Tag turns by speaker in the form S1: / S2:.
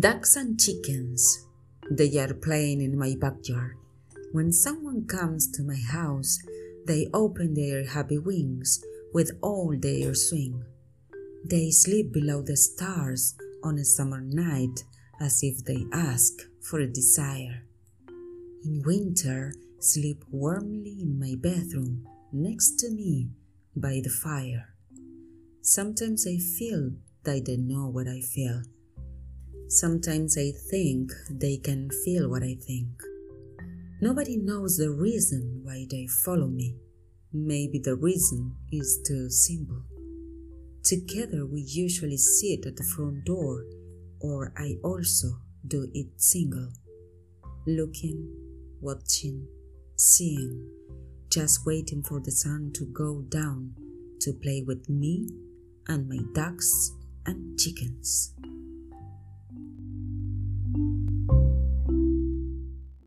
S1: Ducks and chickens, they are playing in my backyard. When someone comes to my house, they open their happy wings with all their swing. They sleep below the stars on a summer night as if they ask for a desire. In winter, sleep warmly in my bedroom next to me by the fire. Sometimes I feel that they know what I feel. Sometimes I think they can feel what I think. Nobody knows the reason why they follow me. Maybe the reason is too simple. Together we usually sit at the front door, or I also do it single. Looking, watching, seeing, just waiting for the sun to go down to play with me and my ducks and chickens.